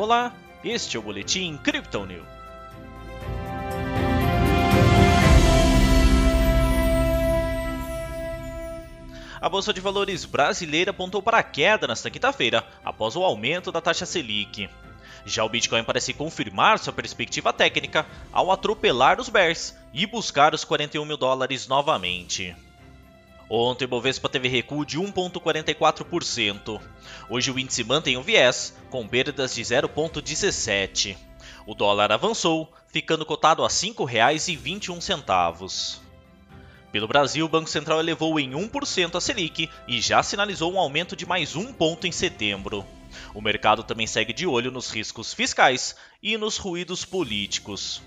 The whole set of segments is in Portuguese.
Olá, este é o Boletim Crypto. A Bolsa de Valores brasileira apontou para a queda nesta quinta-feira, após o aumento da taxa Selic. Já o Bitcoin parece confirmar sua perspectiva técnica ao atropelar os bears e buscar os 41 mil dólares novamente. Ontem o Bovespa teve recuo de 1,44%. Hoje o índice mantém o viés, com perdas de 0,17%. O dólar avançou, ficando cotado a R$ 5,21. Pelo Brasil, o Banco Central elevou em 1% a Selic e já sinalizou um aumento de mais um ponto em setembro. O mercado também segue de olho nos riscos fiscais e nos ruídos políticos.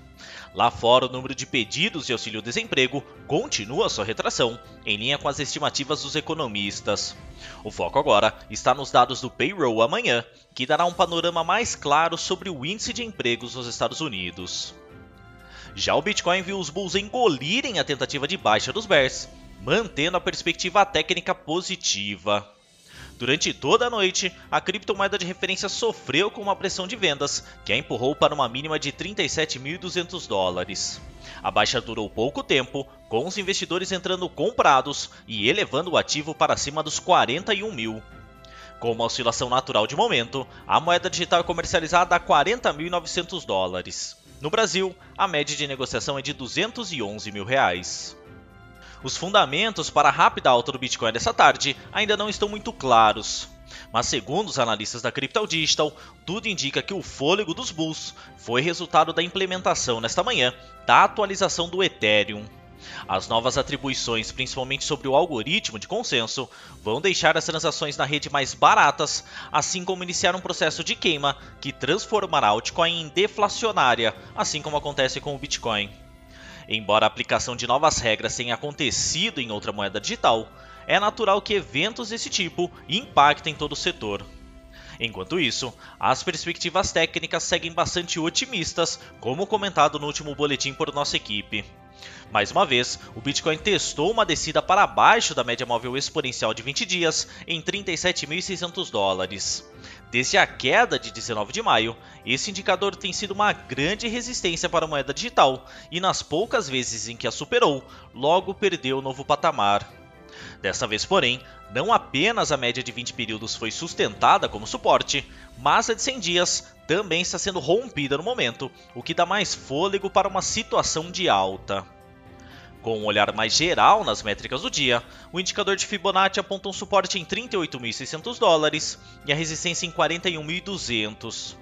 Lá fora, o número de pedidos de auxílio-desemprego continua sua retração, em linha com as estimativas dos economistas. O foco agora está nos dados do payroll amanhã, que dará um panorama mais claro sobre o índice de empregos nos Estados Unidos. Já o Bitcoin viu os bulls engolirem a tentativa de baixa dos bears, mantendo a perspectiva técnica positiva. Durante toda a noite, a criptomoeda de referência sofreu com uma pressão de vendas, que a empurrou para uma mínima de 37.200 dólares. A baixa durou pouco tempo, com os investidores entrando comprados e elevando o ativo para cima dos 41 mil. Com uma oscilação natural de momento, a moeda digital é comercializada a 40.900 dólares. No Brasil, a média de negociação é de 211 mil reais. Os fundamentos para a rápida alta do Bitcoin dessa tarde ainda não estão muito claros. Mas segundo os analistas da Crypto Digital, tudo indica que o fôlego dos bulls foi resultado da implementação nesta manhã da atualização do Ethereum. As novas atribuições, principalmente sobre o algoritmo de consenso, vão deixar as transações na rede mais baratas, assim como iniciar um processo de queima que transformará a altcoin em deflacionária, assim como acontece com o Bitcoin. Embora a aplicação de novas regras tenha acontecido em outra moeda digital, é natural que eventos desse tipo impactem todo o setor. Enquanto isso, as perspectivas técnicas seguem bastante otimistas, como comentado no último boletim por nossa equipe. Mais uma vez, o Bitcoin testou uma descida para baixo da média móvel exponencial de 20 dias em 37.600 dólares. Desde a queda de 19 de maio, esse indicador tem sido uma grande resistência para a moeda digital e, nas poucas vezes em que a superou, logo perdeu o novo patamar. Dessa vez, porém, não apenas a média de 20 períodos foi sustentada como suporte, mas a de 100 dias também está sendo rompida no momento, o que dá mais fôlego para uma situação de alta. Com um olhar mais geral nas métricas do dia, o indicador de Fibonacci aponta um suporte em 38.600 dólares e a resistência em 41.200.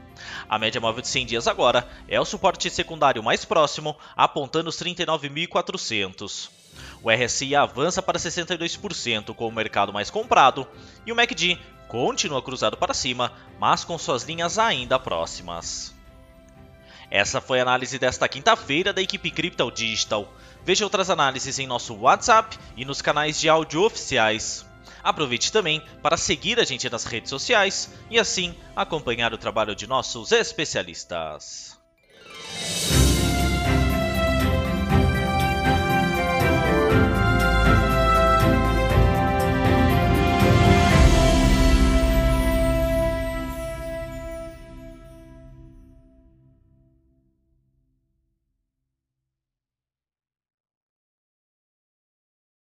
A média móvel de 100 dias agora é o suporte secundário mais próximo, apontando os 39.400. O RSI avança para 62% com o mercado mais comprado e o MACD continua cruzado para cima, mas com suas linhas ainda próximas. Essa foi a análise desta quinta-feira da equipe Crypto Digital. Veja outras análises em nosso WhatsApp e nos canais de áudio oficiais. Aproveite também para seguir a gente nas redes sociais e assim acompanhar o trabalho de nossos especialistas.